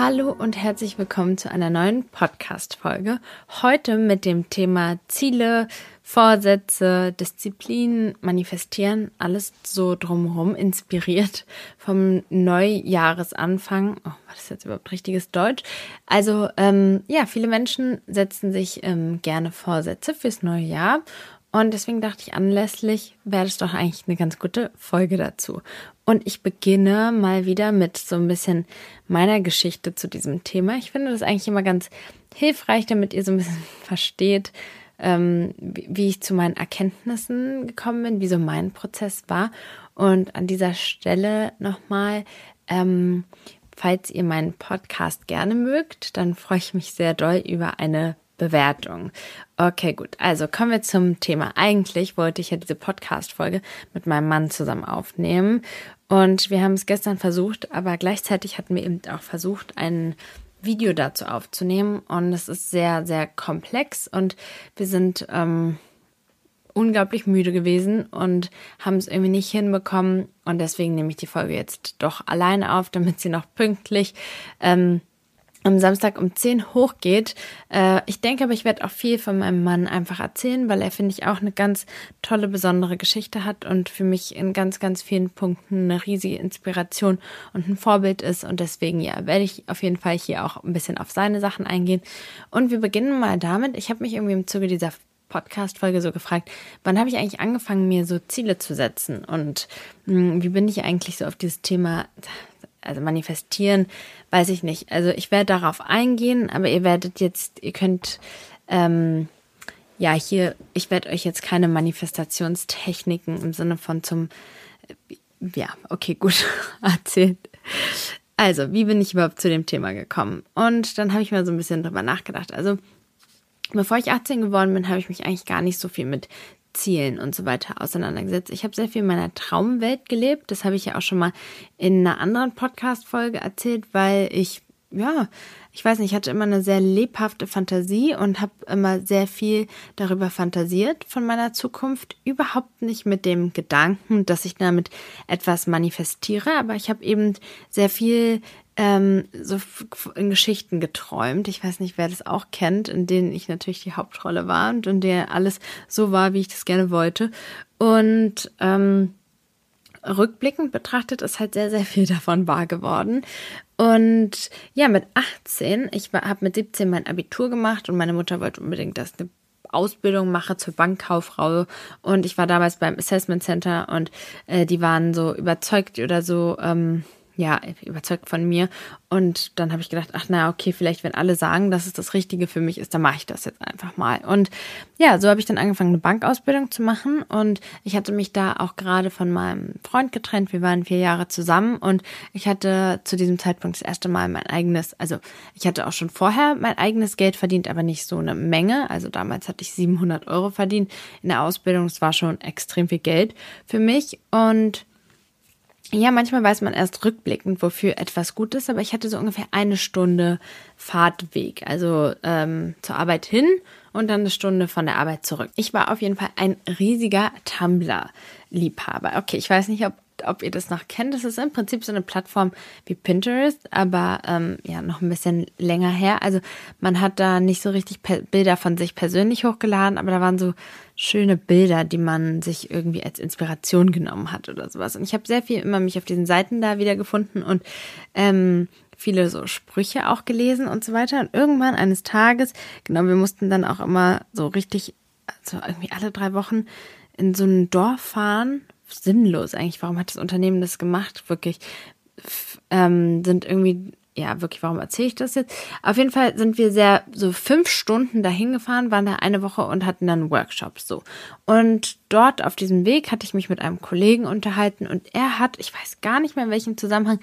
Hallo und herzlich willkommen zu einer neuen Podcast-Folge. Heute mit dem Thema Ziele, Vorsätze, Disziplin, Manifestieren, alles so drumherum, inspiriert vom Neujahresanfang. Oh, war das jetzt überhaupt richtiges Deutsch? Also, ähm, ja, viele Menschen setzen sich ähm, gerne Vorsätze fürs neue Jahr und deswegen dachte ich, anlässlich wäre das doch eigentlich eine ganz gute Folge dazu. Und ich beginne mal wieder mit so ein bisschen meiner Geschichte zu diesem Thema. Ich finde das eigentlich immer ganz hilfreich, damit ihr so ein bisschen versteht, ähm, wie ich zu meinen Erkenntnissen gekommen bin, wie so mein Prozess war. Und an dieser Stelle nochmal, ähm, falls ihr meinen Podcast gerne mögt, dann freue ich mich sehr doll über eine Bewertung. Okay, gut. Also kommen wir zum Thema. Eigentlich wollte ich ja diese Podcast-Folge mit meinem Mann zusammen aufnehmen. Und wir haben es gestern versucht, aber gleichzeitig hatten wir eben auch versucht, ein Video dazu aufzunehmen. Und es ist sehr, sehr komplex und wir sind ähm, unglaublich müde gewesen und haben es irgendwie nicht hinbekommen. Und deswegen nehme ich die Folge jetzt doch alleine auf, damit sie noch pünktlich ähm, am Samstag um 10 hochgeht. Äh, ich denke aber, ich werde auch viel von meinem Mann einfach erzählen, weil er, finde ich, auch eine ganz tolle, besondere Geschichte hat und für mich in ganz, ganz vielen Punkten eine riesige Inspiration und ein Vorbild ist. Und deswegen, ja, werde ich auf jeden Fall hier auch ein bisschen auf seine Sachen eingehen. Und wir beginnen mal damit. Ich habe mich irgendwie im Zuge dieser Podcast-Folge so gefragt, wann habe ich eigentlich angefangen, mir so Ziele zu setzen und mh, hm, wie bin ich eigentlich so auf dieses Thema also manifestieren, weiß ich nicht. Also ich werde darauf eingehen, aber ihr werdet jetzt, ihr könnt, ähm, ja, hier, ich werde euch jetzt keine Manifestationstechniken im Sinne von zum, ja, okay, gut, erzählt. Also, wie bin ich überhaupt zu dem Thema gekommen? Und dann habe ich mal so ein bisschen drüber nachgedacht. Also, bevor ich 18 geworden bin, habe ich mich eigentlich gar nicht so viel mit Zielen und so weiter auseinandergesetzt. Ich habe sehr viel in meiner Traumwelt gelebt. Das habe ich ja auch schon mal in einer anderen Podcast-Folge erzählt, weil ich, ja, ich weiß nicht, ich hatte immer eine sehr lebhafte Fantasie und habe immer sehr viel darüber fantasiert von meiner Zukunft. Überhaupt nicht mit dem Gedanken, dass ich damit etwas manifestiere, aber ich habe eben sehr viel ähm, so in Geschichten geträumt. Ich weiß nicht, wer das auch kennt, in denen ich natürlich die Hauptrolle war und in der alles so war, wie ich das gerne wollte. Und ähm, rückblickend betrachtet ist halt sehr, sehr viel davon wahr geworden. Und ja, mit 18, ich habe mit 17 mein Abitur gemacht und meine Mutter wollte unbedingt, dass eine Ausbildung mache zur Bankkauffrau. Und ich war damals beim Assessment Center und äh, die waren so überzeugt oder so, ähm, ja, überzeugt von mir. Und dann habe ich gedacht, ach na, okay, vielleicht wenn alle sagen, dass es das Richtige für mich ist, dann mache ich das jetzt einfach mal. Und ja, so habe ich dann angefangen, eine Bankausbildung zu machen. Und ich hatte mich da auch gerade von meinem Freund getrennt. Wir waren vier Jahre zusammen und ich hatte zu diesem Zeitpunkt das erste Mal mein eigenes, also ich hatte auch schon vorher mein eigenes Geld verdient, aber nicht so eine Menge. Also damals hatte ich 700 Euro verdient in der Ausbildung. Das war schon extrem viel Geld für mich. Und ja, manchmal weiß man erst rückblickend, wofür etwas gut ist, aber ich hatte so ungefähr eine Stunde Fahrtweg, also ähm, zur Arbeit hin und dann eine Stunde von der Arbeit zurück. Ich war auf jeden Fall ein riesiger Tumblr-Liebhaber. Okay, ich weiß nicht, ob ob ihr das noch kennt. Das ist im Prinzip so eine Plattform wie Pinterest, aber ähm, ja, noch ein bisschen länger her. Also man hat da nicht so richtig Bilder von sich persönlich hochgeladen, aber da waren so schöne Bilder, die man sich irgendwie als Inspiration genommen hat oder sowas. Und ich habe sehr viel immer mich auf diesen Seiten da wieder gefunden und ähm, viele so Sprüche auch gelesen und so weiter. Und irgendwann eines Tages, genau, wir mussten dann auch immer so richtig, also irgendwie alle drei Wochen in so ein Dorf fahren, sinnlos eigentlich. Warum hat das Unternehmen das gemacht? Wirklich ähm, sind irgendwie ja, wirklich, warum erzähle ich das jetzt? Auf jeden Fall sind wir sehr, so fünf Stunden dahin gefahren, waren da eine Woche und hatten dann Workshops so. Und dort auf diesem Weg hatte ich mich mit einem Kollegen unterhalten und er hat, ich weiß gar nicht mehr in welchem Zusammenhang,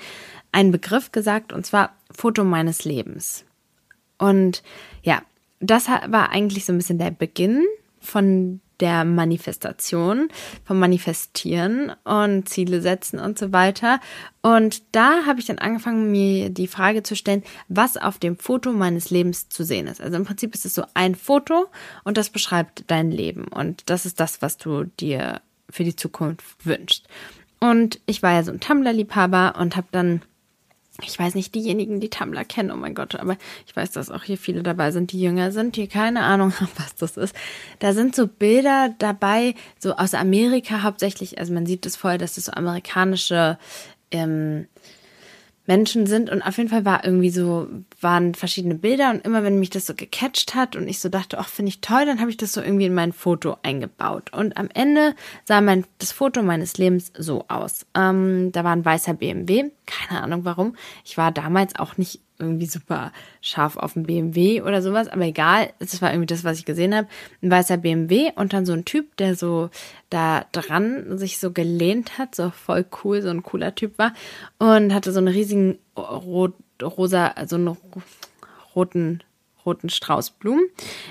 einen Begriff gesagt und zwar Foto meines Lebens. Und ja, das war eigentlich so ein bisschen der Beginn von der Manifestation, vom Manifestieren und Ziele setzen und so weiter. Und da habe ich dann angefangen, mir die Frage zu stellen, was auf dem Foto meines Lebens zu sehen ist. Also im Prinzip ist es so ein Foto und das beschreibt dein Leben. Und das ist das, was du dir für die Zukunft wünschst. Und ich war ja so ein Tumblr-Liebhaber und habe dann ich weiß nicht, diejenigen, die Tumblr kennen, oh mein Gott, aber ich weiß, dass auch hier viele dabei sind, die jünger sind, die keine Ahnung haben, was das ist. Da sind so Bilder dabei, so aus Amerika hauptsächlich, also man sieht es voll, dass das so amerikanische ähm, Menschen sind und auf jeden Fall war irgendwie so, waren verschiedene Bilder und immer wenn mich das so gecatcht hat und ich so dachte, ach, finde ich toll, dann habe ich das so irgendwie in mein Foto eingebaut. Und am Ende sah mein, das Foto meines Lebens so aus. Ähm, da war ein weißer BMW, keine Ahnung warum. Ich war damals auch nicht irgendwie super scharf auf dem BMW oder sowas, aber egal, das war irgendwie das, was ich gesehen habe. Ein weißer BMW und dann so ein Typ, der so da dran sich so gelehnt hat, so voll cool, so ein cooler Typ war und hatte so einen riesigen rot, rosa, so einen roten roten Straußblumen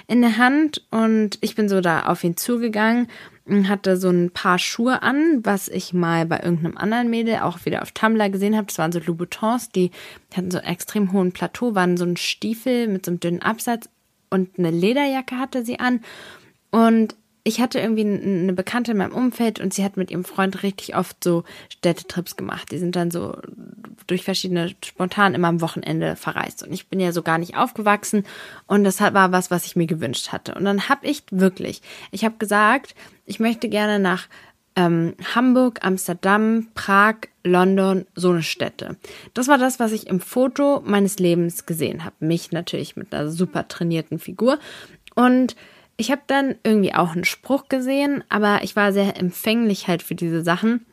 in der Hand und ich bin so da auf ihn zugegangen hatte so ein paar Schuhe an, was ich mal bei irgendeinem anderen Mädel auch wieder auf Tumblr gesehen habe. Das waren so Louboutins, die hatten so einen extrem hohen Plateau, waren so ein Stiefel mit so einem dünnen Absatz und eine Lederjacke hatte sie an. Und ich hatte irgendwie eine Bekannte in meinem Umfeld und sie hat mit ihrem Freund richtig oft so Städtetrips gemacht. Die sind dann so durch verschiedene spontan immer am Wochenende verreist. Und ich bin ja so gar nicht aufgewachsen und das war was, was ich mir gewünscht hatte. Und dann habe ich wirklich, ich habe gesagt, ich möchte gerne nach ähm, Hamburg, Amsterdam, Prag, London, so eine Städte. Das war das, was ich im Foto meines Lebens gesehen habe. Mich natürlich mit einer super trainierten Figur. Und ich habe dann irgendwie auch einen Spruch gesehen, aber ich war sehr empfänglich halt für diese Sachen.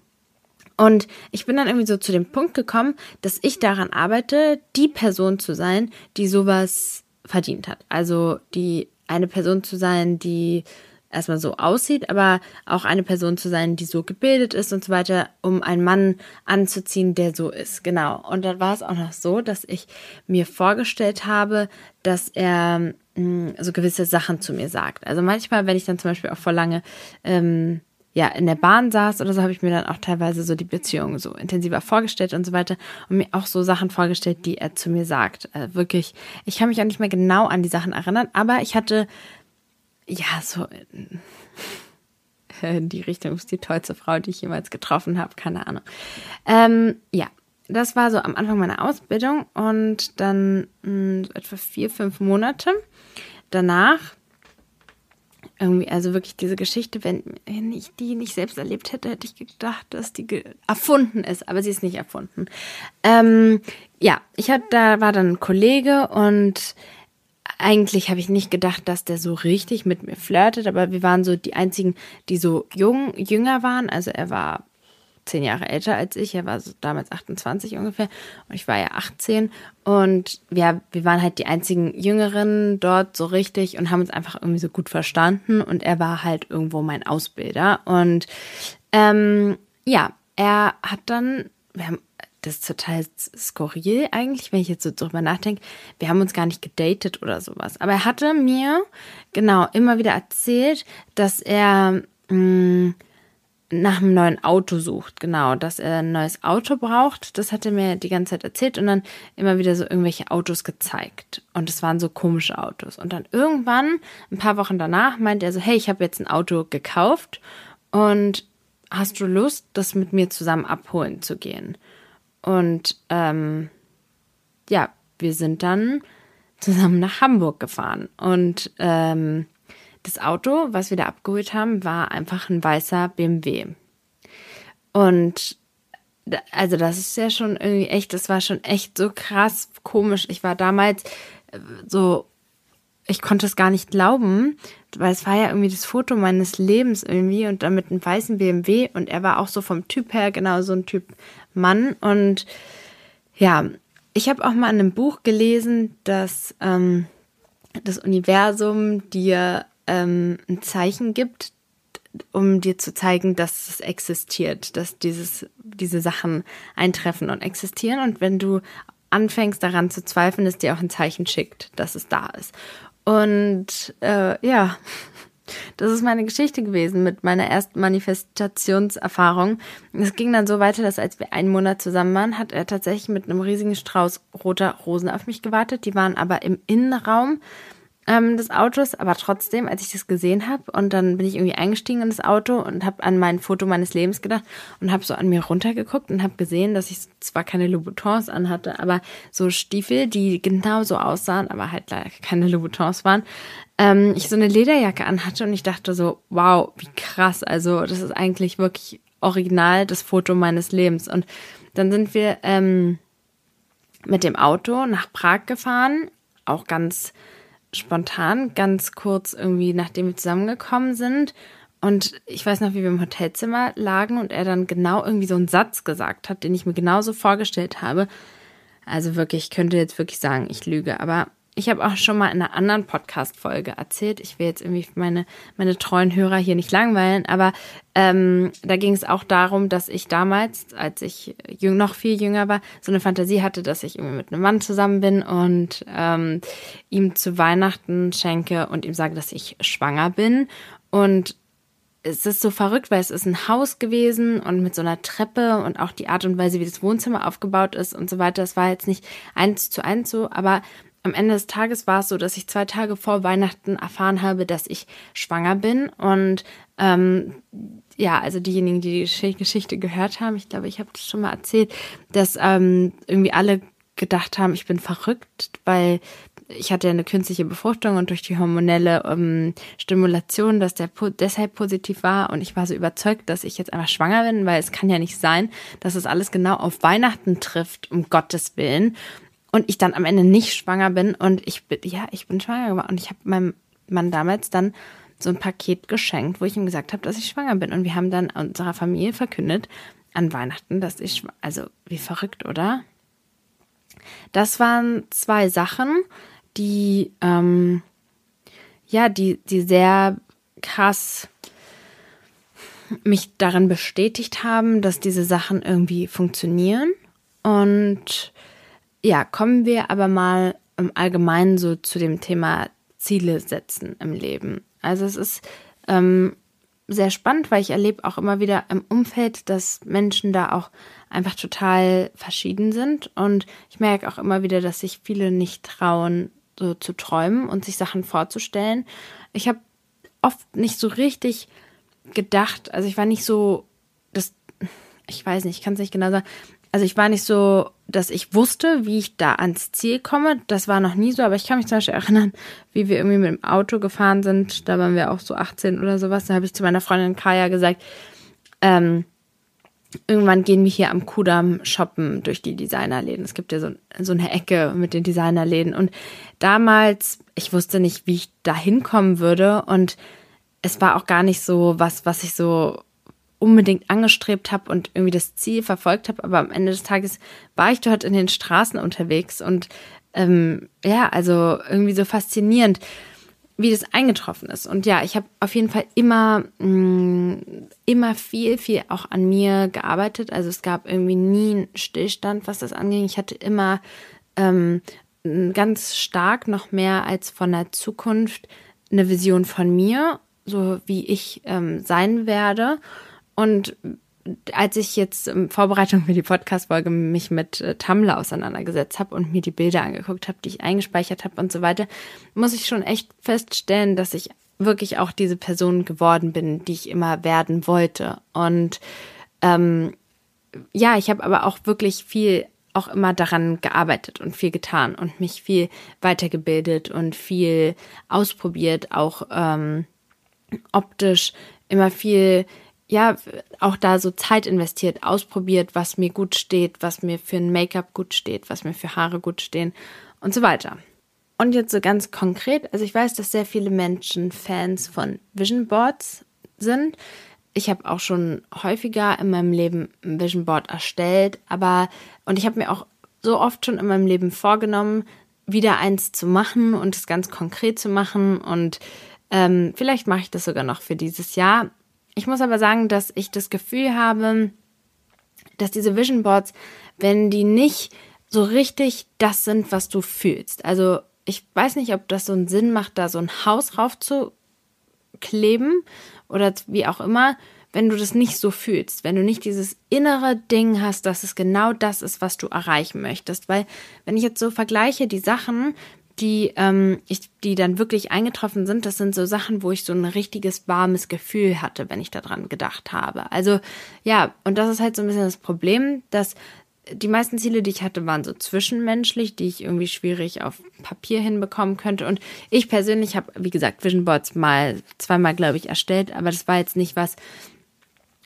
Und ich bin dann irgendwie so zu dem Punkt gekommen, dass ich daran arbeite, die Person zu sein, die sowas verdient hat. Also die eine Person zu sein, die erstmal so aussieht, aber auch eine Person zu sein, die so gebildet ist und so weiter, um einen Mann anzuziehen, der so ist. Genau. Und dann war es auch noch so, dass ich mir vorgestellt habe, dass er mh, mm, so gewisse Sachen zu mir sagt. Also manchmal, wenn ich dann zum Beispiel auch vor lange ähm, ja, in der Bahn saß oder so, habe ich mir dann auch teilweise so die Beziehung so intensiver vorgestellt und so weiter und mir auch so Sachen vorgestellt, die er zu mir sagt. Also wirklich, ich kann mich auch nicht mehr genau an die Sachen erinnern, aber ich hatte ja, so in die Richtung ist die tollste Frau, die ich jemals getroffen habe, keine Ahnung. Ähm, ja, das war so am Anfang meiner Ausbildung und dann mh, hm, etwa vier, fünf Monate danach irgendwie, also wirklich diese Geschichte, wenn, wenn ich die nicht selbst erlebt hätte, hätte ich gedacht, dass die erfunden ist, aber sie ist nicht erfunden. Ähm, ja, ich hatte, da war dann ein Kollege und eigentlich habe ich nicht gedacht, dass der so richtig mit mir flirtet, aber wir waren so die einzigen, die so jung, jünger waren. Also er war zehn Jahre älter als ich, er war so damals 28 ungefähr und ich war ja 18 und wir, wir waren halt die einzigen Jüngeren dort so richtig und haben uns einfach irgendwie so gut verstanden und er war halt irgendwo mein Ausbilder und ähm, ja, er hat dann, wir haben das ist total skurril eigentlich, wenn ich jetzt so drüber nachdenke. Wir haben uns gar nicht gedatet oder sowas. Aber er hatte mir genau immer wieder erzählt, dass er mh, mm, nach einem neuen Auto sucht. Genau, dass er ein neues Auto braucht. Das hat er mir die ganze Zeit erzählt und dann immer wieder so irgendwelche Autos gezeigt. Und es waren so komische Autos. Und dann irgendwann, ein paar Wochen danach, meint er so, hey, ich habe jetzt ein Auto gekauft und hast du Lust, das mit mir zusammen abholen zu gehen? Und ähm, ja, wir sind dann zusammen nach Hamburg gefahren. Und ähm, das Auto, was wir da abgeholt haben, war einfach ein weißer BMW. Und also das ist ja schon irgendwie echt, das war schon echt so krass komisch. Ich war damals äh, so, ich konnte es gar nicht glauben, weil es war ja irgendwie das Foto meines Lebens irgendwie und dann mit einem weißen BMW und er war auch so vom Typ her genau so ein Typ Mann. Und ja, ich habe auch mal in einem Buch gelesen, dass ähm, das Universum dir ähm, ein Zeichen gibt, um dir zu zeigen, dass es existiert, dass dieses, diese Sachen eintreffen und existieren. Und wenn du anfängst daran zu zweifeln, es dir auch ein Zeichen schickt, dass es da ist. Und äh, ja, das ist meine Geschichte gewesen mit meiner ersten Manifestationserfahrung. Es ging dann so weiter, dass als wir einen Monat zusammen waren, hat er tatsächlich mit einem riesigen Strauß roter Rosen auf mich gewartet. Die waren aber im Innenraum ähm, des Autos, aber trotzdem, als ich das gesehen habe und dann bin ich irgendwie eingestiegen in das Auto und habe an mein Foto meines Lebens gedacht und habe so an mir runtergeguckt und habe gesehen, dass ich zwar keine Louboutins anhatte, aber so Stiefel, die genau so aussahen, aber halt leider keine Louboutins waren. Ähm, ich so eine Lederjacke anhatte und ich dachte so, wow, wie krass. Also das ist eigentlich wirklich original das Foto meines Lebens. Und dann sind wir ähm, mit dem Auto nach Prag gefahren, auch ganz spontan, ganz kurz irgendwie, nachdem wir zusammengekommen sind. Und ich weiß noch, wie wir im Hotelzimmer lagen und er dann genau irgendwie so einen Satz gesagt hat, den ich mir genauso vorgestellt habe. Also wirklich, ich könnte jetzt wirklich sagen, ich lüge, aber ich habe auch schon mal in einer anderen Podcast-Folge erzählt. Ich will jetzt irgendwie meine, meine treuen Hörer hier nicht langweilen, aber ähm, da ging es auch darum, dass ich damals, als ich jüng, noch viel jünger war, so eine Fantasie hatte, dass ich irgendwie mit einem Mann zusammen bin und ähm, ihm zu Weihnachten schenke und ihm sage, dass ich schwanger bin. Und es ist so verrückt, weil es ist ein Haus gewesen und mit so einer Treppe und auch die Art und Weise, wie das Wohnzimmer aufgebaut ist und so weiter. Das war jetzt nicht eins zu eins so, aber am Ende des Tages war es so, dass ich zwei Tage vor Weihnachten erfahren habe, dass ich schwanger bin. Und ähm, ja, also diejenigen, die die Geschichte gehört haben, ich glaube, ich habe das schon mal erzählt, dass ähm, irgendwie alle gedacht haben, ich bin verrückt, weil ich hatte ja eine künstliche Befruchtung und durch die hormonelle ähm, Stimulation, dass der po deshalb positiv war und ich war so überzeugt, dass ich jetzt einfach schwanger bin, weil es kann ja nicht sein, dass es alles genau auf Weihnachten trifft, um Gottes Willen und ich dann am Ende nicht schwanger bin und ich bin, ja, ich bin schwanger geworden und ich habe meinem Mann damals dann so ein Paket geschenkt, wo ich ihm gesagt habe, dass ich schwanger bin und wir haben dann unserer Familie verkündet an Weihnachten, dass ich, also wie verrückt, oder? Das waren zwei Sachen, die, ähm, ja, die, die sehr krass mich darin bestätigt haben, dass diese Sachen irgendwie funktionieren und ja, kommen wir aber mal im Allgemeinen so zu dem Thema Ziele setzen im Leben. Also es ist ähm, sehr spannend, weil ich erlebe auch immer wieder im Umfeld, dass Menschen da auch einfach total verschieden sind. Und ich merke auch immer wieder, dass sich viele nicht trauen, so zu träumen und sich Sachen vorzustellen. Ich habe oft nicht so richtig gedacht, also ich war nicht so, das, ich weiß nicht, ich kann es nicht genau sagen, also ich war nicht so, dass ich wusste, wie ich da ans Ziel komme. Das war noch nie so, aber ich kann mich zum Beispiel erinnern, wie wir irgendwie mit dem Auto gefahren sind. Da waren wir auch so 18 oder sowas. Da habe ich zu meiner Freundin Kaya gesagt, ähm, irgendwann gehen wir hier am Kudamm shoppen durch die Designerläden. Es gibt ja so, so eine Ecke mit den Designerläden. Und damals, ich wusste nicht, wie ich da hinkommen würde. Und es war auch gar nicht so was, was ich so unbedingt angestrebt habe und irgendwie das Ziel verfolgt habe, aber am Ende des Tages war ich dort in den Straßen unterwegs und ähm, ja, also irgendwie so faszinierend, wie das eingetroffen ist. Und ja, ich habe auf jeden Fall immer, mh, mm, immer viel, viel auch an mir gearbeitet. Also es gab irgendwie nie einen Stillstand, was das anging. Ich hatte immer ähm, ganz stark noch mehr als von der Zukunft eine Vision von mir, so wie ich ähm, sein werde. Und als ich jetzt in Vorbereitung für die Podcast-Folge mich mit äh, Tumblr auseinandergesetzt habe und mir die Bilder angeguckt habe, die ich eingespeichert habe und so weiter, muss ich schon echt feststellen, dass ich wirklich auch diese Person geworden bin, die ich immer werden wollte. Und ähm, ja, ich habe aber auch wirklich viel auch immer daran gearbeitet und viel getan und mich viel weitergebildet und viel ausprobiert, auch ähm, optisch immer viel ja, auch da so Zeit investiert, ausprobiert, was mir gut steht, was mir für ein Make-up gut steht, was mir für Haare gut stehen und so weiter. Und jetzt so ganz konkret, also ich weiß, dass sehr viele Menschen Fans von Vision Boards sind. Ich habe auch schon häufiger in meinem Leben ein Vision Board erstellt, aber und ich habe mir auch so oft schon in meinem Leben vorgenommen, wieder eins zu machen und es ganz konkret zu machen und ähm, vielleicht mache ich das sogar noch für dieses Jahr. Ich muss aber sagen, dass ich das Gefühl habe, dass diese Vision Boards, wenn die nicht so richtig das sind, was du fühlst. Also ich weiß nicht, ob das so einen Sinn macht, da so ein Haus rauf zu kleben oder wie auch immer, wenn du das nicht so fühlst, wenn du nicht dieses innere Ding hast, dass es genau das ist, was du erreichen möchtest. Weil wenn ich jetzt so vergleiche, die Sachen, die, ähm, ich, die dann wirklich eingetroffen sind, das sind so Sachen, wo ich so ein richtiges warmes Gefühl hatte, wenn ich daran gedacht habe. Also ja, und das ist halt so ein bisschen das Problem, dass die meisten Ziele, die ich hatte, waren so zwischenmenschlich, die ich irgendwie schwierig auf Papier hinbekommen könnte. Und ich persönlich habe, wie gesagt, Vision Boards mal zweimal, glaube ich, erstellt, aber das war jetzt nicht was,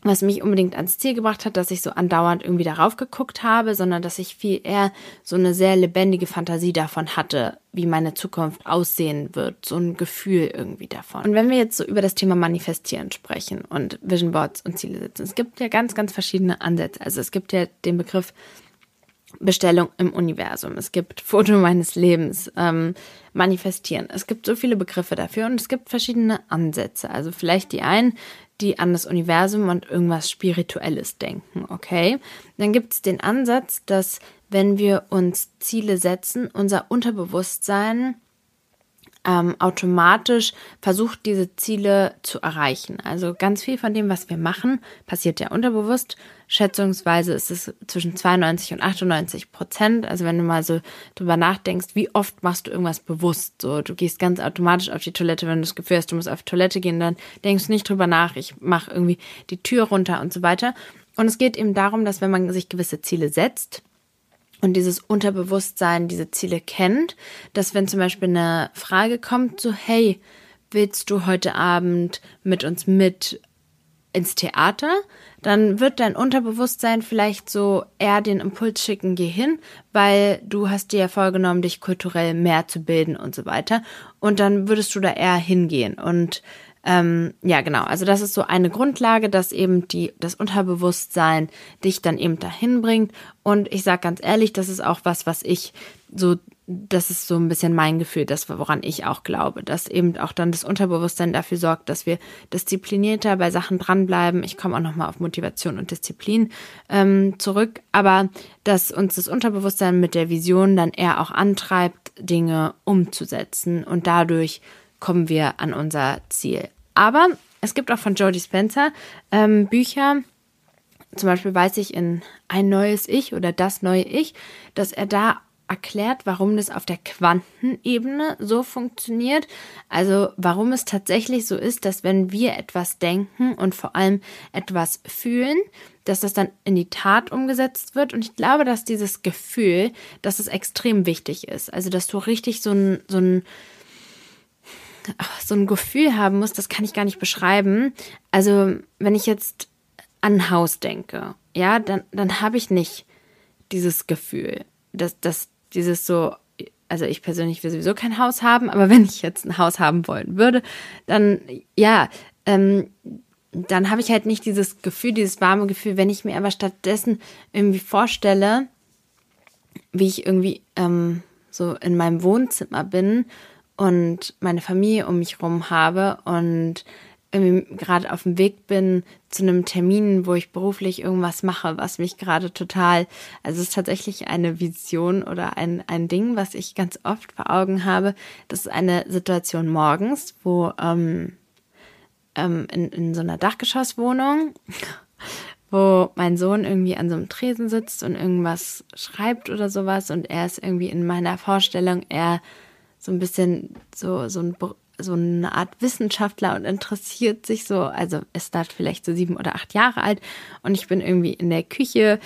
was mich unbedingt ans Ziel gebracht hat, dass ich so andauernd irgendwie darauf geguckt habe, sondern dass ich viel eher so eine sehr lebendige Fantasie davon hatte, wie meine Zukunft aussehen wird, so ein Gefühl irgendwie davon. Und wenn wir jetzt so über das Thema Manifestieren sprechen und Vision Boards und Ziele setzen, es gibt ja ganz, ganz verschiedene Ansätze. Also es gibt ja den Begriff Bestellung im Universum. Es gibt Foto meines Lebens, ähm, manifestieren. Es gibt so viele Begriffe dafür und es gibt verschiedene Ansätze. Also vielleicht die einen, die an das Universum und irgendwas Spirituelles denken, okay? Dann gibt es den Ansatz, dass wenn wir uns Ziele setzen, unser Unterbewusstsein ähm, automatisch versucht, diese Ziele zu erreichen. Also ganz viel von dem, was wir machen, passiert ja unterbewusst. Schätzungsweise ist es zwischen 92 und 98 Prozent. Also wenn du mal so drüber nachdenkst, wie oft machst du irgendwas bewusst? So, du gehst ganz automatisch auf die Toilette, wenn du das Gefühl hast, du musst auf die Toilette gehen, dann denkst du nicht drüber nach, ich mache irgendwie die Tür runter und so weiter. Und es geht eben darum, dass wenn man sich gewisse Ziele setzt, und dieses Unterbewusstsein diese Ziele kennt, dass wenn zum Beispiel eine Frage kommt, so hey, willst du heute Abend mit uns mit ins Theater? Dann wird dein Unterbewusstsein vielleicht so eher den Impuls schicken, geh hin, weil du hast dir ja vorgenommen, dich kulturell mehr zu bilden und so weiter. Und dann würdest du da eher hingehen. Und ähm, ja, genau. Also das ist so eine Grundlage, dass eben die, das Unterbewusstsein dich dann eben dahin bringt. Und ich sage ganz ehrlich, das ist auch was, was ich so, das ist so ein bisschen mein Gefühl, das, woran ich auch glaube, dass eben auch dann das Unterbewusstsein dafür sorgt, dass wir disziplinierter bei Sachen dranbleiben. Ich komme auch nochmal auf Motivation und Disziplin ähm, zurück, aber dass uns das Unterbewusstsein mit der Vision dann eher auch antreibt, Dinge umzusetzen und dadurch kommen wir an unser Ziel. Aber es gibt auch von Jodie Spencer ähm, Bücher, zum Beispiel weiß ich in Ein neues Ich oder Das neue Ich, dass er da erklärt, warum das auf der Quantenebene so funktioniert. Also warum es tatsächlich so ist, dass wenn wir etwas denken und vor allem etwas fühlen, dass das dann in die Tat umgesetzt wird. Und ich glaube, dass dieses Gefühl, dass es extrem wichtig ist. Also dass du richtig so ein, so ein so ein Gefühl haben muss, das kann ich gar nicht beschreiben. Also, wenn ich jetzt an ein Haus denke, ja, dann, dann habe ich nicht dieses Gefühl, dass, dass dieses so, also ich persönlich will sowieso kein Haus haben, aber wenn ich jetzt ein Haus haben wollen würde, dann ja, ähm, dann habe ich halt nicht dieses Gefühl, dieses warme Gefühl, wenn ich mir aber stattdessen irgendwie vorstelle, wie ich irgendwie ähm, so in meinem Wohnzimmer bin und meine Familie um mich rum habe und irgendwie gerade auf dem Weg bin zu einem Termin, wo ich beruflich irgendwas mache, was mich gerade total, also es ist tatsächlich eine Vision oder ein, ein Ding, was ich ganz oft vor Augen habe. Das ist eine Situation morgens, wo ähm, ähm, in, in so einer Dachgeschosswohnung, wo mein Sohn irgendwie an so einem Tresen sitzt und irgendwas schreibt oder sowas und er ist irgendwie in meiner Vorstellung, er so ein bisschen so, so, ein, so eine Art Wissenschaftler und interessiert sich so, also ist da vielleicht so sieben oder acht Jahre alt und ich bin irgendwie in der Küche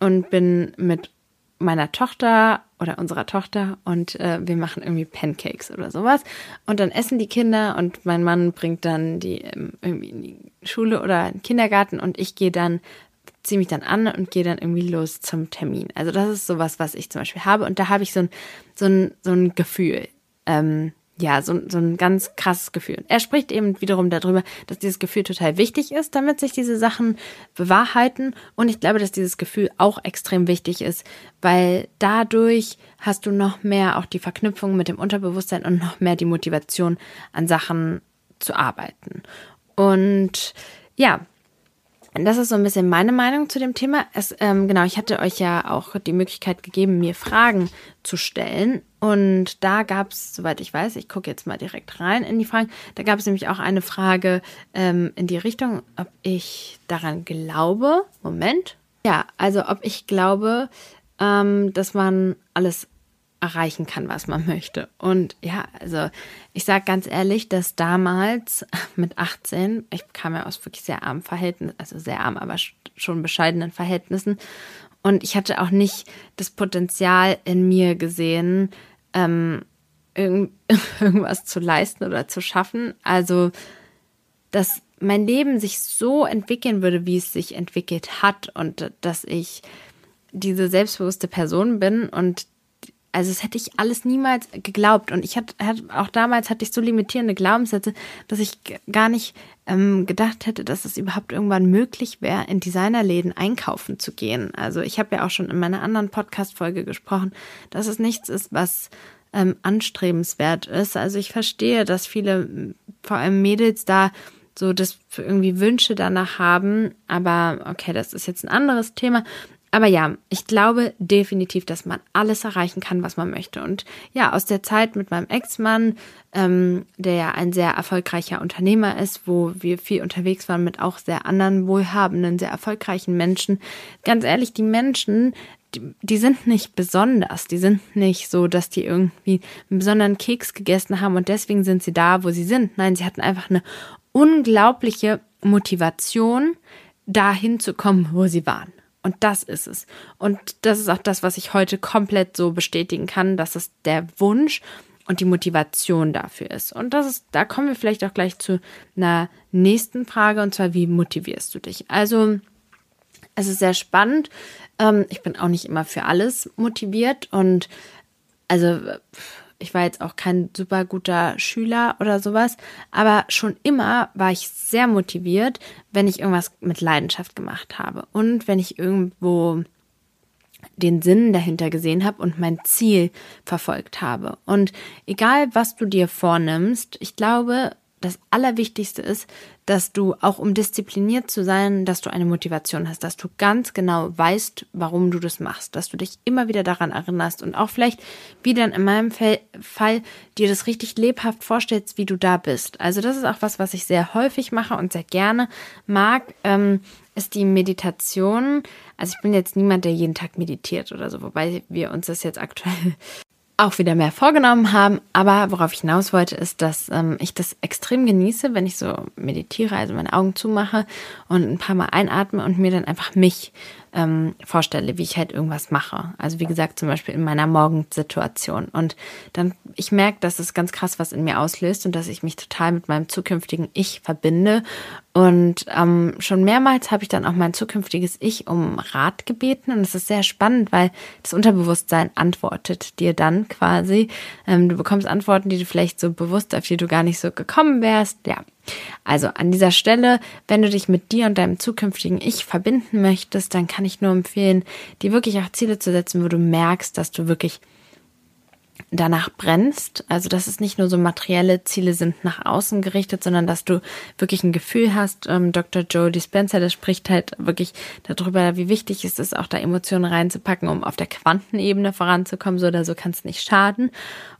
und bin mit meiner Tochter oder unserer Tochter und äh, wir machen irgendwie Pancakes oder sowas. Und dann essen die Kinder und mein Mann bringt dann die ähm, irgendwie in die Schule oder in den Kindergarten und ich gehe dann, ziehe mich dann an und gehe dann irgendwie los zum Termin. Also das ist sowas, was ich zum Beispiel habe und da habe ich so ein, so ein, so ein Gefühl ähm, ja, so, so ein ganz krasses Gefühl. Er spricht eben wiederum darüber, dass dieses Gefühl total wichtig ist, damit sich diese Sachen bewahrheiten. Und ich glaube, dass dieses Gefühl auch extrem wichtig ist, weil dadurch hast du noch mehr auch die Verknüpfung mit dem Unterbewusstsein und noch mehr die Motivation, an Sachen zu arbeiten. Und ja, das ist so ein bisschen meine Meinung zu dem Thema. Es, ähm, genau, ich hatte euch ja auch die Möglichkeit gegeben, mir Fragen zu stellen. Und da gab es, soweit ich weiß, ich gucke jetzt mal direkt rein in die Fragen, da gab es nämlich auch eine Frage ähm, in die Richtung, ob ich daran glaube. Moment. Ja, also ob ich glaube, ähm, dass man alles erreichen kann, was man möchte. Und ja, also ich sage ganz ehrlich, dass damals mit 18, ich kam ja aus wirklich sehr armen Verhältnissen, also sehr arm, aber schon bescheidenen Verhältnissen. Und ich hatte auch nicht das Potenzial in mir gesehen, ähm, irgendwas zu leisten oder zu schaffen. Also, dass mein Leben sich so entwickeln würde, wie es sich entwickelt hat und dass ich diese selbstbewusste Person bin und also das hätte ich alles niemals geglaubt. Und ich hatte, auch damals hatte ich so limitierende Glaubenssätze, dass ich gar nicht ähm, gedacht hätte, dass es überhaupt irgendwann möglich wäre, in Designerläden einkaufen zu gehen. Also ich habe ja auch schon in meiner anderen Podcast-Folge gesprochen, dass es nichts ist, was ähm, anstrebenswert ist. Also ich verstehe, dass viele, vor allem Mädels, da so das irgendwie Wünsche danach haben. Aber okay, das ist jetzt ein anderes Thema. Aber ja, ich glaube definitiv, dass man alles erreichen kann, was man möchte. Und ja, aus der Zeit mit meinem Ex-Mann, ähm, der ja ein sehr erfolgreicher Unternehmer ist, wo wir viel unterwegs waren mit auch sehr anderen wohlhabenden, sehr erfolgreichen Menschen. Ganz ehrlich, die Menschen, die, die sind nicht besonders. Die sind nicht so, dass die irgendwie einen besonderen Keks gegessen haben und deswegen sind sie da, wo sie sind. Nein, sie hatten einfach eine unglaubliche Motivation, dahin zu kommen, wo sie waren. Und das ist es. Und das ist auch das, was ich heute komplett so bestätigen kann, dass es der Wunsch und die Motivation dafür ist. Und das ist, da kommen wir vielleicht auch gleich zu einer nächsten Frage, und zwar, wie motivierst du dich? Also, es ist sehr spannend. Ähm, ich bin auch nicht immer für alles motiviert und also ich war jetzt auch kein super guter Schüler oder sowas, aber schon immer war ich sehr motiviert, wenn ich irgendwas mit Leidenschaft gemacht habe und wenn ich irgendwo den Sinn dahinter gesehen habe und mein Ziel verfolgt habe. Und egal, was du dir vornimmst, ich glaube, das Allerwichtigste ist, dass du auch um diszipliniert zu sein, dass du eine Motivation hast, dass du ganz genau weißt, warum du das machst, dass du dich immer wieder daran erinnerst und auch vielleicht, wie dann in meinem Fall, dir das richtig lebhaft vorstellst, wie du da bist. Also das ist auch was, was ich sehr häufig mache und sehr gerne mag, ähm, ist die Meditation. Also ich bin jetzt niemand, der jeden Tag meditiert oder so, wobei wir uns das jetzt aktuell auch wieder mehr vorgenommen haben. Aber worauf ich hinaus wollte, ist, dass ähm, ich das extrem genieße, wenn ich so meditiere, also meine Augen zumache und ein paar Mal einatme und mir dann einfach mich ähm, vorstelle, wie ich halt irgendwas mache. Also wie gesagt, zum Beispiel in meiner Morgensituation. Und dann, ich merke, dass es ganz krass was in mir auslöst und dass ich mich total mit meinem zukünftigen Ich verbinde. Und ähm, schon mehrmals habe ich dann auch mein zukünftiges Ich um Rat gebeten. Und es ist sehr spannend, weil das Unterbewusstsein antwortet dir dann quasi. Ähm, du bekommst Antworten, die du vielleicht so bewusst, auf die du gar nicht so gekommen wärst. Ja, also an dieser Stelle, wenn du dich mit dir und deinem zukünftigen Ich verbinden möchtest, dann kann ich nur empfehlen, dir wirklich auch Ziele zu setzen, wo du merkst, dass du wirklich danach brennst. Also, dass es nicht nur so materielle Ziele sind nach außen gerichtet, sondern dass du wirklich ein Gefühl hast. Ähm, Dr. Joe Dispenza, der spricht halt wirklich darüber, wie wichtig es ist, auch da Emotionen reinzupacken, um auf der Quantenebene voranzukommen. So oder so kann es nicht schaden.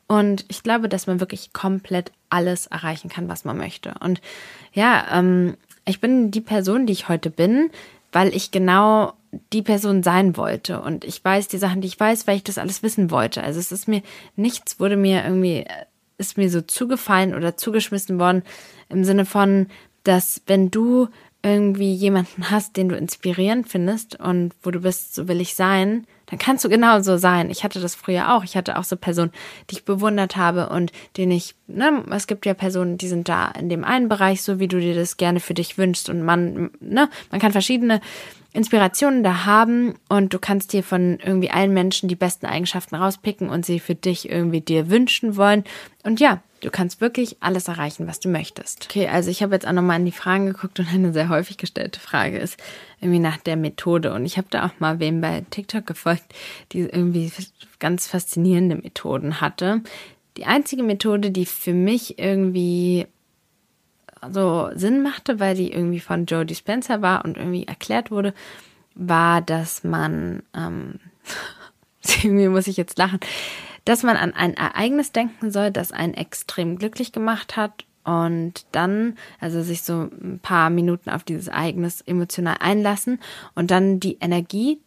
Und ich glaube, dass man wirklich komplett alles erreichen kann, was man möchte. Und ja, ähm, ich bin die Person, die ich heute bin, weil ich genau die Person sein wollte. Und ich weiß die Sachen, die ich weiß, weil ich das alles wissen wollte. Also es ist mir, nichts wurde mir irgendwie, ist mir so zugefallen oder zugeschmissen worden im Sinne von, dass wenn du irgendwie jemanden hast, den du inspirierend findest und wo du bist, so will ich sein, dann kannst du genauso sein. Ich hatte das früher auch. Ich hatte auch so Personen, die ich bewundert habe und denen ich, ne, es gibt ja Personen, die sind da in dem einen Bereich, so wie du dir das gerne für dich wünschst und man, ne, man kann verschiedene Inspirationen da haben und du kannst dir von irgendwie allen Menschen die besten Eigenschaften rauspicken und sie für dich irgendwie dir wünschen wollen. Und ja, du kannst wirklich alles erreichen, was du möchtest. Okay, also ich habe jetzt auch nochmal in die Fragen geguckt und eine sehr häufig gestellte Frage ist irgendwie nach der Methode. Und ich habe da auch mal wem bei TikTok gefolgt, die irgendwie ganz faszinierende Methoden hatte. Die einzige Methode, die für mich irgendwie so Sinn machte, weil die irgendwie von Joe Dispenza war und irgendwie erklärt wurde, war, dass man, ähm, irgendwie muss ich jetzt lachen, dass man an ein Ereignis denken soll, das einen extrem glücklich gemacht hat und dann, also sich so ein paar Minuten auf dieses Ereignis emotional einlassen und dann die Energie,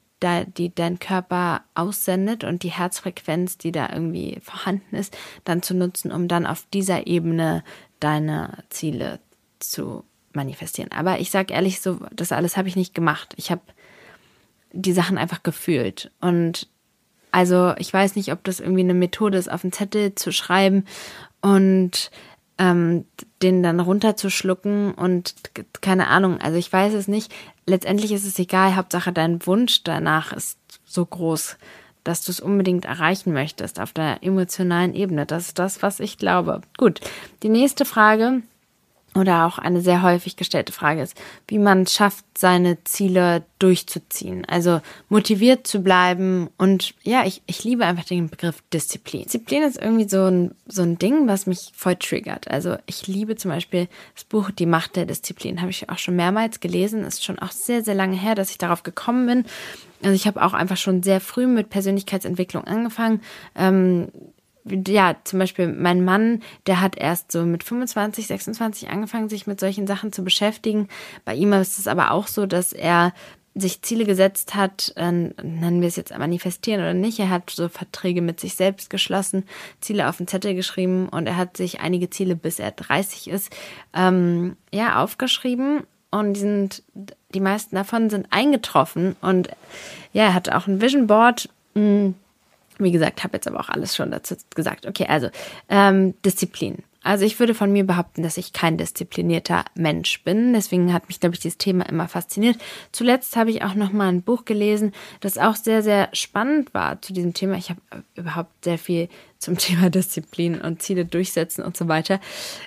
die dein Körper aussendet und die Herzfrequenz, die da irgendwie vorhanden ist, dann zu nutzen, um dann auf dieser Ebene deine Ziele zu manifestieren. Aber ich sage ehrlich, so das alles habe ich nicht gemacht. Ich habe die Sachen einfach gefühlt und also ich weiß nicht, ob das irgendwie eine Methode ist, auf einen Zettel zu schreiben und ähm, den dann runterzuschlucken und keine Ahnung, also ich weiß es nicht. Letztendlich ist es egal, Hauptsache dein Wunsch danach ist so groß, dass du es unbedingt erreichen möchtest auf der emotionalen Ebene. Das ist das, was ich glaube. Gut, die nächste Frage oder auch eine sehr häufig gestellte Frage ist, wie man schafft, seine Ziele durchzuziehen. Also motiviert zu bleiben. Und ja, ich, ich liebe einfach den Begriff Disziplin. Disziplin ist irgendwie so ein, so ein Ding, was mich voll triggert. Also ich liebe zum Beispiel das Buch Die Macht der Disziplin. Habe ich auch schon mehrmals gelesen. Ist schon auch sehr, sehr lange her, dass ich darauf gekommen bin. Also ich habe auch einfach schon sehr früh mit Persönlichkeitsentwicklung angefangen. Ähm, ja, zum Beispiel mein Mann, der hat erst so mit 25, 26 angefangen, sich mit solchen Sachen zu beschäftigen. Bei ihm ist es aber auch so, dass er sich Ziele gesetzt hat, äh, nennen wir es jetzt manifestieren oder nicht. Er hat so Verträge mit sich selbst geschlossen, Ziele auf den Zettel geschrieben und er hat sich einige Ziele, bis er 30 ist, ähm, ja, aufgeschrieben und die sind, die meisten davon sind eingetroffen und ja, er hat auch ein Vision Board. Mh, hm, wie gesagt, habe jetzt aber auch alles schon dazu gesagt. Okay, also ähm, Disziplin. Also ich würde von mir behaupten, dass ich kein disziplinierter Mensch bin. Deswegen hat mich, glaube ich, dieses Thema immer fasziniert. Zuletzt habe ich auch noch mal ein Buch gelesen, das auch sehr, sehr spannend war zu diesem Thema. Ich habe überhaupt sehr viel zum Thema Disziplin und Ziele durchsetzen und so weiter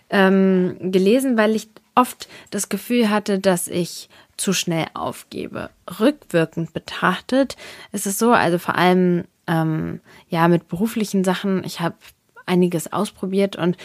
ähm, gelesen, weil ich oft das Gefühl hatte, dass ich zu schnell aufgebe. Rückwirkend betrachtet ist es so, also vor allem ähm, ja mit beruflichen Sachen. Ich habe einiges ausprobiert und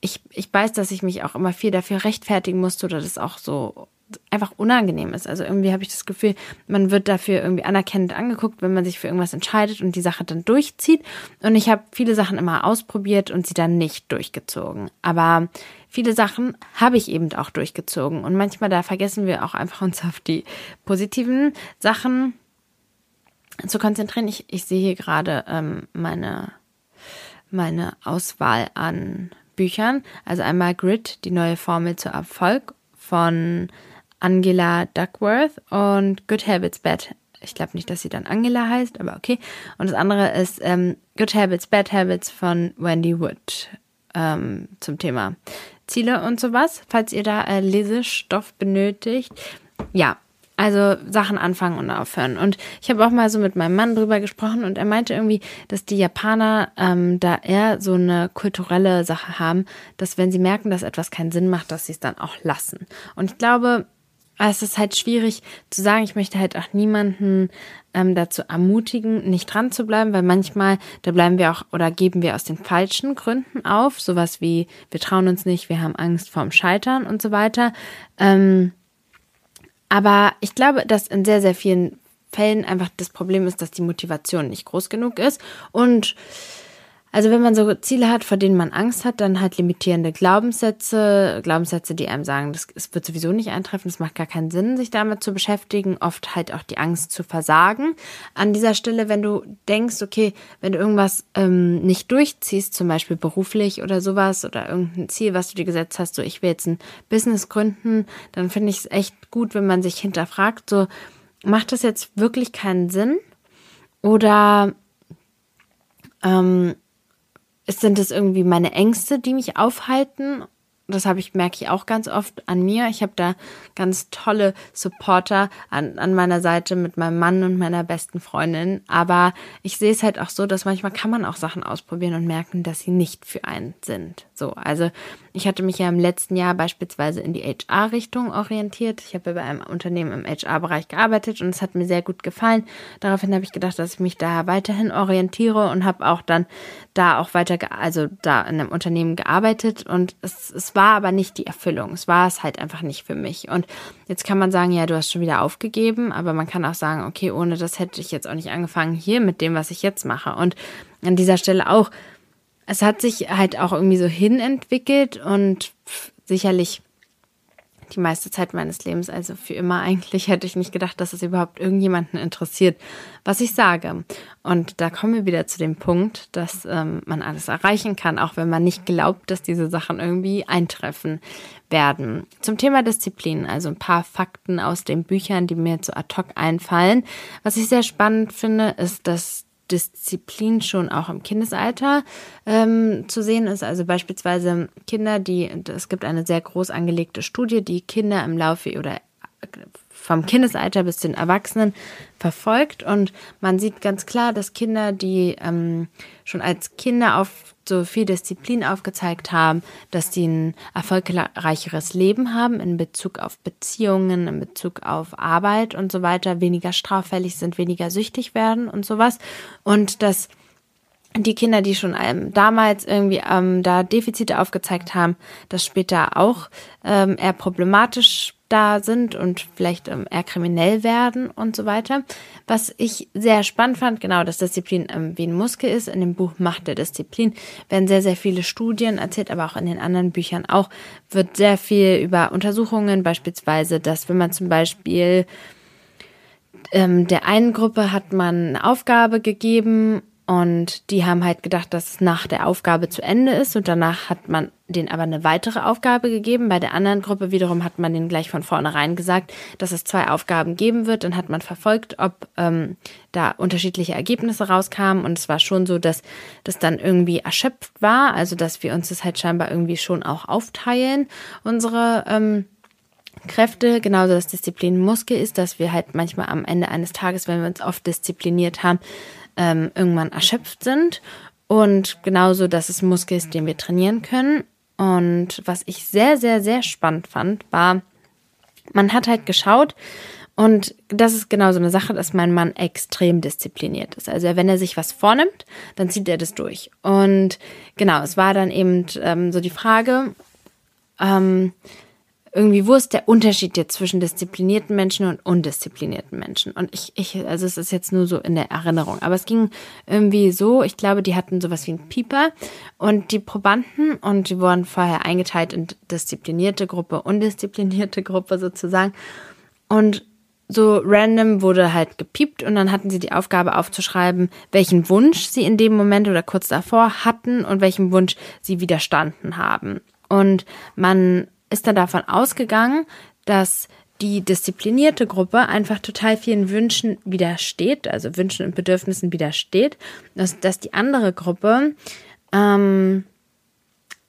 ich, ich weiß, dass ich mich auch immer viel dafür rechtfertigen musste oder das auch so einfach unangenehm ist. Also irgendwie habe ich das Gefühl, man wird dafür irgendwie anerkennend angeguckt, wenn man sich für irgendwas entscheidet und die Sache dann durchzieht. Und ich habe viele Sachen immer ausprobiert und sie dann nicht durchgezogen. Aber viele Sachen habe ich eben auch durchgezogen. Und manchmal da vergessen wir auch einfach uns auf die positiven Sachen zu konzentrieren. Ich, ich sehe hier gerade ähm, meine, meine Auswahl an Büchern. Also einmal Grit, die neue Formel zu Erfolg von Angela Duckworth und Good Habits, Bad. Ich glaube nicht, dass sie dann Angela heißt, aber okay. Und das andere ist ähm, Good Habits, Bad Habits von Wendy Wood ähm, zum Thema Ziele und sowas. Falls ihr da äh, Lesestoff benötigt. Ja, also Sachen anfangen und aufhören. Und ich habe auch mal so mit meinem Mann drüber gesprochen und er meinte irgendwie, dass die Japaner ähm, da eher so eine kulturelle Sache haben, dass wenn sie merken, dass etwas keinen Sinn macht, dass sie es dann auch lassen. Und ich glaube, es ist halt schwierig zu sagen, ich möchte halt auch niemanden ähm, dazu ermutigen, nicht dran zu bleiben, weil manchmal, da bleiben wir auch oder geben wir aus den falschen Gründen auf, sowas wie wir trauen uns nicht, wir haben Angst vorm Scheitern und so weiter. Ähm, aber ich glaube, dass in sehr, sehr vielen Fällen einfach das Problem ist, dass die Motivation nicht groß genug ist. Und also wenn man so Ziele hat, vor denen man Angst hat, dann halt limitierende Glaubenssätze, Glaubenssätze, die einem sagen, das, das wird sowieso nicht eintreffen, es macht gar keinen Sinn, sich damit zu beschäftigen, oft halt auch die Angst zu versagen. An dieser Stelle, wenn du denkst, okay, wenn du irgendwas ähm, nicht durchziehst, zum Beispiel beruflich oder sowas oder irgendein Ziel, was du dir gesetzt hast, so ich will jetzt ein Business gründen, dann finde ich es echt gut, wenn man sich hinterfragt, so macht das jetzt wirklich keinen Sinn? Oder ähm, sind es irgendwie meine Ängste, die mich aufhalten das habe ich, merke ich auch ganz oft an mir. Ich habe da ganz tolle Supporter an, an meiner Seite mit meinem Mann und meiner besten Freundin. Aber ich sehe es halt auch so, dass manchmal kann man auch Sachen ausprobieren und merken, dass sie nicht für einen sind. So, also ich hatte mich ja im letzten Jahr beispielsweise in die HR-Richtung orientiert. Ich habe ja bei einem Unternehmen im HR-Bereich gearbeitet und es hat mir sehr gut gefallen. Daraufhin habe ich gedacht, dass ich mich da weiterhin orientiere und habe auch dann da auch weiter, also da in einem Unternehmen gearbeitet und es, war aber nicht die Erfüllung. Es war es halt einfach nicht für mich. Und jetzt kann man sagen, ja, du hast schon wieder aufgegeben, aber man kann auch sagen, okay, ohne das hätte ich jetzt auch nicht angefangen hier mit dem, was ich jetzt mache. Und an dieser Stelle auch, es hat sich halt auch irgendwie so hinentwickelt und sicherlich die meiste Zeit meines Lebens, also für immer eigentlich, hätte ich nicht gedacht, dass es überhaupt irgendjemanden interessiert, was ich sage. Und da kommen wir wieder zu dem Punkt, dass ähm, man alles erreichen kann, auch wenn man nicht glaubt, dass diese Sachen irgendwie eintreffen werden. Zum Thema Disziplin, also ein paar Fakten aus den Büchern, die mir zu ad hoc einfallen. Was ich sehr spannend finde, ist, dass Disziplin schon auch im Kindesalter ähm, zu sehen ist. Also beispielsweise Kinder, die, es gibt eine sehr groß angelegte Studie, die Kinder im Laufe oder vom Kindesalter bis den Erwachsenen verfolgt. Und man sieht ganz klar, dass Kinder, die ähm, schon als Kinder auf so viel Disziplin aufgezeigt haben, dass die ein erfolgreicheres Leben haben in Bezug auf Beziehungen, in Bezug auf Arbeit und so weiter, weniger straffällig sind, weniger süchtig werden und sowas. Und dass die Kinder, die schon ähm, damals irgendwie ähm, da Defizite aufgezeigt haben, das später auch ähm, eher problematisch da sind und vielleicht ähm, eher kriminell werden und so weiter. Was ich sehr spannend fand, genau, dass Disziplin ähm, wie ein Muskel ist. In dem Buch Macht der Disziplin werden sehr, sehr viele Studien erzählt, aber auch in den anderen Büchern auch wird sehr viel über Untersuchungen, beispielsweise, dass wenn man zum Beispiel ähm, der einen Gruppe hat man eine Aufgabe gegeben und die haben halt gedacht, dass es nach der Aufgabe zu Ende ist und danach hat man denen aber eine weitere Aufgabe gegeben. Bei der anderen Gruppe wiederum hat man denen gleich von vornherein gesagt, dass es zwei Aufgaben geben wird. Dann hat man verfolgt, ob ähm, da unterschiedliche Ergebnisse rauskamen und es war schon so, dass das dann irgendwie erschöpft war, also dass wir uns das halt scheinbar irgendwie schon auch aufteilen, unsere ähm, Kräfte, genauso das Disziplin Muskel ist, dass wir halt manchmal am Ende eines Tages, wenn wir uns oft diszipliniert haben, ähm, irgendwann erschöpft sind. Und genauso, dass es Muskel ist, den wir trainieren können. Und was ich sehr, sehr, sehr spannend fand, war, man hat halt geschaut, und das ist genau so eine Sache, dass mein Mann extrem diszipliniert ist. Also wenn er sich was vornimmt, dann zieht er das durch. Und genau, es war dann eben ähm, so die Frage, ähm, irgendwie, wo ist der Unterschied jetzt zwischen disziplinierten Menschen und undisziplinierten Menschen? Und ich, ich, also es ist jetzt nur so in der Erinnerung, aber es ging irgendwie so, ich glaube, die hatten sowas wie einen Pieper und die Probanden und die wurden vorher eingeteilt in disziplinierte Gruppe, undisziplinierte Gruppe sozusagen. Und so random wurde halt gepiept und dann hatten sie die Aufgabe aufzuschreiben, welchen Wunsch sie in dem Moment oder kurz davor hatten und welchem Wunsch sie widerstanden haben. Und man ist dann davon ausgegangen, dass die disziplinierte Gruppe einfach total vielen Wünschen widersteht, also Wünschen und Bedürfnissen widersteht, dass, dass die andere Gruppe ähm,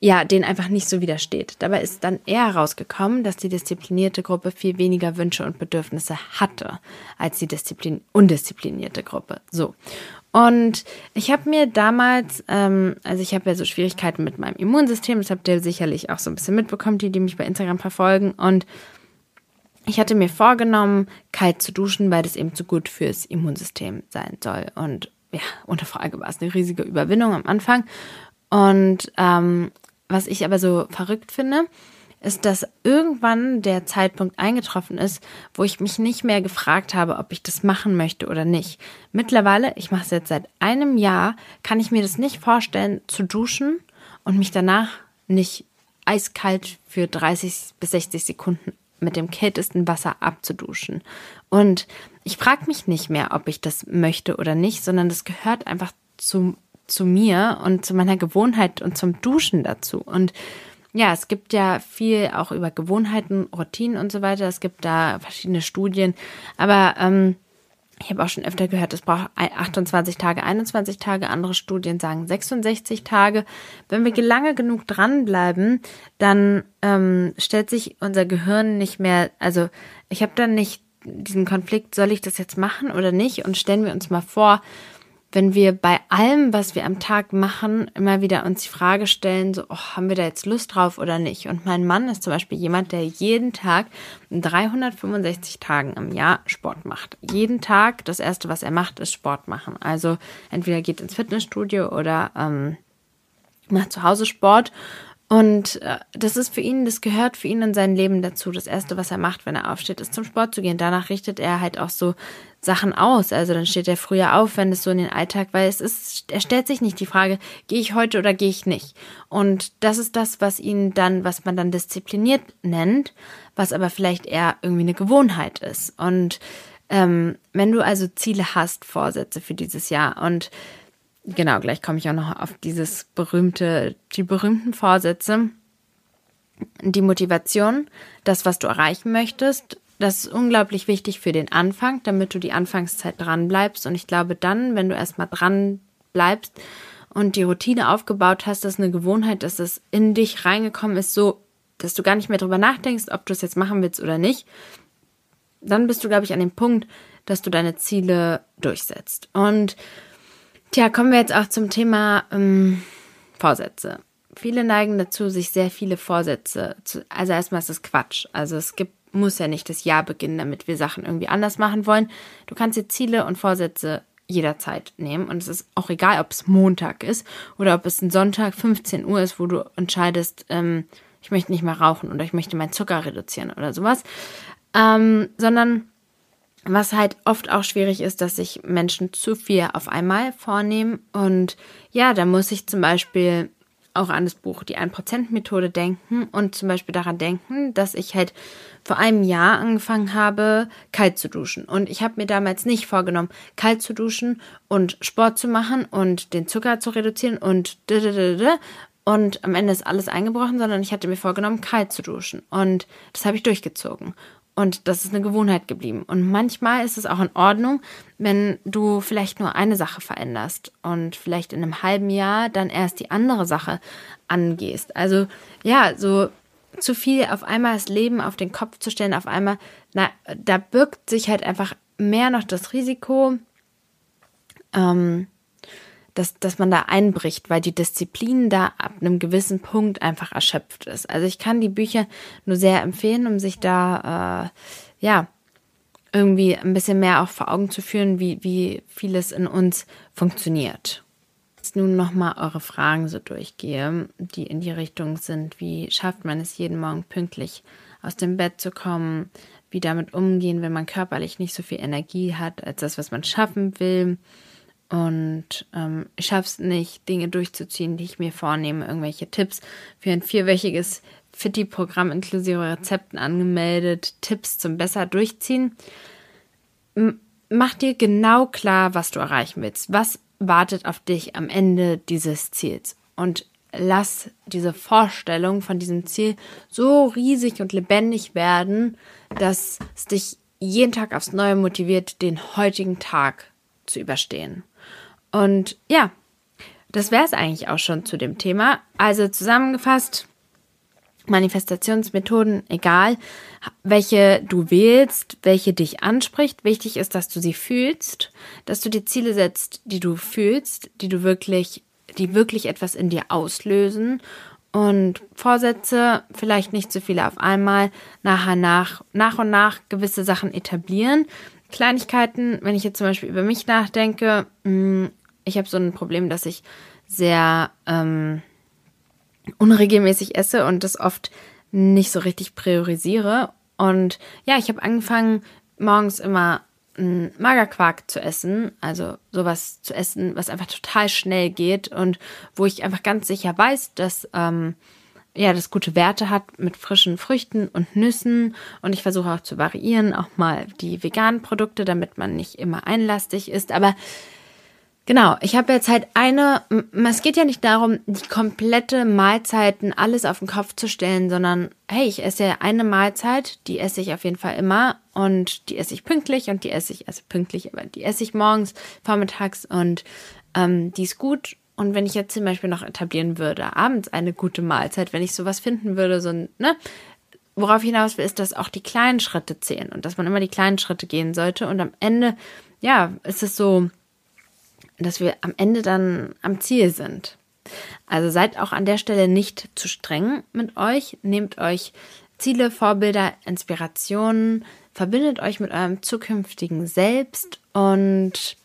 ja, denen einfach nicht so widersteht. Dabei ist dann eher herausgekommen, dass die disziplinierte Gruppe viel weniger Wünsche und Bedürfnisse hatte als die Disziplin undisziplinierte Gruppe. So. Und ich habe mir damals, ähm, also ich habe ja so Schwierigkeiten mit meinem Immunsystem, das habt ihr sicherlich auch so ein bisschen mitbekommen, die, die mich bei Instagram verfolgen. Und ich hatte mir vorgenommen, kalt zu duschen, weil das eben so gut fürs Immunsystem sein soll. Und ja, ohne Frage war es eine riesige Überwindung am Anfang. Und ähm, was ich aber so verrückt finde, ist, dass irgendwann der Zeitpunkt eingetroffen ist, wo ich mich nicht mehr gefragt habe, ob ich das machen möchte oder nicht. Mittlerweile, ich mache es jetzt seit einem Jahr, kann ich mir das nicht vorstellen, zu duschen und mich danach nicht eiskalt für 30 bis 60 Sekunden mit dem kältesten Wasser abzuduschen. Und ich frage mich nicht mehr, ob ich das möchte oder nicht, sondern das gehört einfach zu, zu mir und zu meiner Gewohnheit und zum Duschen dazu. Und ja, es gibt ja viel auch über Gewohnheiten, Routinen und so weiter. Es gibt da verschiedene Studien. Aber ähm, ich habe auch schon öfter gehört, es braucht 28 Tage, 21 Tage. Andere Studien sagen 66 Tage. Wenn wir lange genug dranbleiben, dann ähm, stellt sich unser Gehirn nicht mehr, also ich habe dann nicht diesen Konflikt, soll ich das jetzt machen oder nicht? Und stellen wir uns mal vor, wenn wir bei allem, was wir am Tag machen, immer wieder uns die Frage stellen, so, oh, haben wir da jetzt Lust drauf oder nicht? Und mein Mann ist zum Beispiel jemand, der jeden Tag 365 Tagen im Jahr Sport macht. Jeden Tag, das erste, was er macht, ist Sport machen. Also entweder geht ins Fitnessstudio oder ähm, macht zu Hause Sport. Und äh, das ist für ihn, das gehört für ihn in sein Leben dazu. Das Erste, was er macht, wenn er aufsteht, ist zum Sport zu gehen. Danach richtet er halt auch so Sachen aus. Also dann steht er früher auf, wenn es so in den Alltag, weil es ist, er stellt sich nicht die Frage, gehe ich heute oder gehe ich nicht. Und das ist das, was ihn dann, was man dann diszipliniert nennt, was aber vielleicht eher irgendwie eine Gewohnheit ist. Und ähm, wenn du also Ziele hast, Vorsätze für dieses Jahr und genau, gleich komme ich auch noch auf dieses berühmte, die berühmten Vorsätze. Die Motivation, das, was du erreichen möchtest, das ist unglaublich wichtig für den Anfang, damit du die Anfangszeit dran bleibst. Und ich glaube, dann, wenn du erstmal dran bleibst und die Routine aufgebaut hast, dass eine Gewohnheit, dass es in dich reingekommen ist, so, dass du gar nicht mehr drüber nachdenkst, ob du es jetzt machen willst oder nicht, dann bist du, glaube ich, an dem Punkt, dass du deine Ziele durchsetzt. Und Tja, kommen wir jetzt auch zum Thema ähm, Vorsätze. Viele neigen dazu, sich sehr viele Vorsätze zu. Also erstmal ist es Quatsch. Also es gibt, muss ja nicht das Jahr beginnen, damit wir Sachen irgendwie anders machen wollen. Du kannst dir Ziele und Vorsätze jederzeit nehmen. Und es ist auch egal, ob es Montag ist oder ob es ein Sonntag 15 Uhr ist, wo du entscheidest, ähm, ich möchte nicht mehr rauchen oder ich möchte meinen Zucker reduzieren oder sowas. Ähm, sondern was halt oft auch schwierig ist, dass sich Menschen zu viel auf einmal vornehmen. Und ja, da muss ich zum Beispiel auch an das Buch Die 1%-Methode denken und zum Beispiel daran denken, dass ich halt vor einem Jahr angefangen habe, kalt zu duschen. Und ich habe mir damals nicht vorgenommen, kalt zu duschen und Sport zu machen und den Zucker zu reduzieren und und am Ende ist alles eingebrochen, sondern ich hatte mir vorgenommen, kalt zu duschen. Und das habe ich durchgezogen. Und das ist eine Gewohnheit geblieben. Und manchmal ist es auch in Ordnung, wenn du vielleicht nur eine Sache veränderst und vielleicht in einem halben Jahr dann erst die andere Sache angehst. Also ja, so zu viel auf einmal das Leben auf den Kopf zu stellen, auf einmal, na, da birgt sich halt einfach mehr noch das Risiko, ähm, dass, dass man da einbricht, weil die Disziplin da ab einem gewissen Punkt einfach erschöpft ist. Also ich kann die Bücher nur sehr empfehlen, um sich da, äh, ja, irgendwie ein bisschen mehr auch vor Augen zu führen, wie, wie vieles in uns funktioniert. Jetzt nun nochmal eure Fragen so durchgehe, die in die Richtung sind, wie schafft man es jeden Morgen pünktlich aus dem Bett zu kommen, wie damit umgehen, wenn man körperlich nicht so viel Energie hat als das, was man schaffen will, und ähm, ich schaffe es nicht, Dinge durchzuziehen, die ich mir vornehme, irgendwelche Tipps für ein vierwöchiges Fitti-Programm inklusive Rezepten angemeldet, Tipps zum besser durchziehen. M mach dir genau klar, was du erreichen willst. Was wartet auf dich am Ende dieses Ziels? Und lass diese Vorstellung von diesem Ziel so riesig und lebendig werden, dass es dich jeden Tag aufs Neue motiviert, den heutigen Tag zu überstehen. Und ja, das wäre es eigentlich auch schon zu dem Thema. Also zusammengefasst, Manifestationsmethoden, egal welche du wählst, welche dich anspricht. Wichtig ist, dass du sie fühlst, dass du dir Ziele setzt, die du fühlst, die du wirklich, die wirklich etwas in dir auslösen. Und Vorsätze, vielleicht nicht so viele auf einmal, nachher nach, nach und nach gewisse Sachen etablieren. Kleinigkeiten, wenn ich jetzt zum Beispiel über mich nachdenke, mm, ich habe so ein Problem, dass ich sehr ähm, unregelmäßig esse und das oft nicht so richtig priorisiere. Und ja, ich habe angefangen, morgens immer einen Magerquark zu essen, also sowas zu essen, was einfach total schnell geht und wo ich einfach ganz sicher weiß, dass ähm, ja das gute Werte hat mit frischen Früchten und Nüssen und ich versuche auch zu variieren, auch mal die veganen Produkte, damit man nicht immer einlastig ist, aber Genau, ich habe jetzt halt eine, es geht ja nicht darum, die komplette Mahlzeiten alles auf den Kopf zu stellen, sondern hey, ich esse eine Mahlzeit, die esse ich auf jeden Fall immer und die esse ich pünktlich und die esse ich, also pünktlich, aber die esse ich morgens, vormittags und ähm, die ist gut. Und wenn ich jetzt zum Beispiel noch etablieren würde, abends eine gute Mahlzeit, wenn ich sowas finden würde, so ein, ne, worauf ich hinaus will, ist, dass auch die kleinen Schritte zählen und dass man immer die kleinen Schritte gehen sollte und am Ende, ja, ist es so, dass wir am Ende dann am Ziel sind. Also seid auch an der Stelle nicht zu streng mit euch. Nehmt euch Ziele, Vorbilder, Inspirationen, verbindet euch mit eurem zukünftigen Selbst und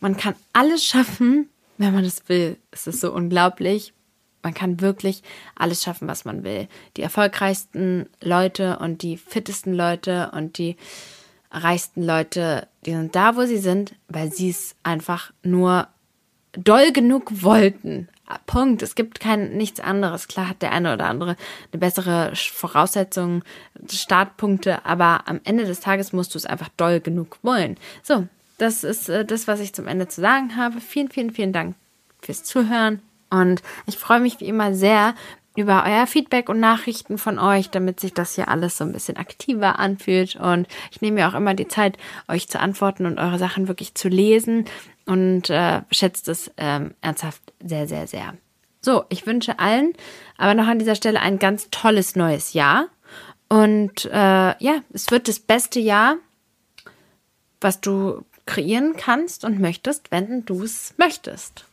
man kann alles schaffen, wenn man das will. Es ist so unglaublich. Man kann wirklich alles schaffen, was man will. Die erfolgreichsten Leute und die fittesten Leute und die reichsten Leute, die sind da, wo sie sind, weil sie es einfach nur doll genug wollten. Punkt. Es gibt kein nichts anderes. Klar hat der eine oder andere eine bessere Voraussetzung, Startpunkte, aber am Ende des Tages musst du es einfach doll genug wollen. So, das ist äh, das, was ich zum Ende zu sagen habe. Vielen, vielen, vielen Dank fürs Zuhören. Und ich freue mich wie immer sehr über euer Feedback und Nachrichten von euch, damit sich das hier alles so ein bisschen aktiver anfühlt. Und ich nehme mir auch immer die Zeit, euch zu antworten und eure Sachen wirklich zu lesen und äh, schätzt es ähm, ernsthaft sehr, sehr, sehr. So, ich wünsche allen aber noch an dieser Stelle ein ganz tolles neues Jahr. Und äh, ja, es wird das beste Jahr, was du kreieren kannst und möchtest, wenn du es möchtest.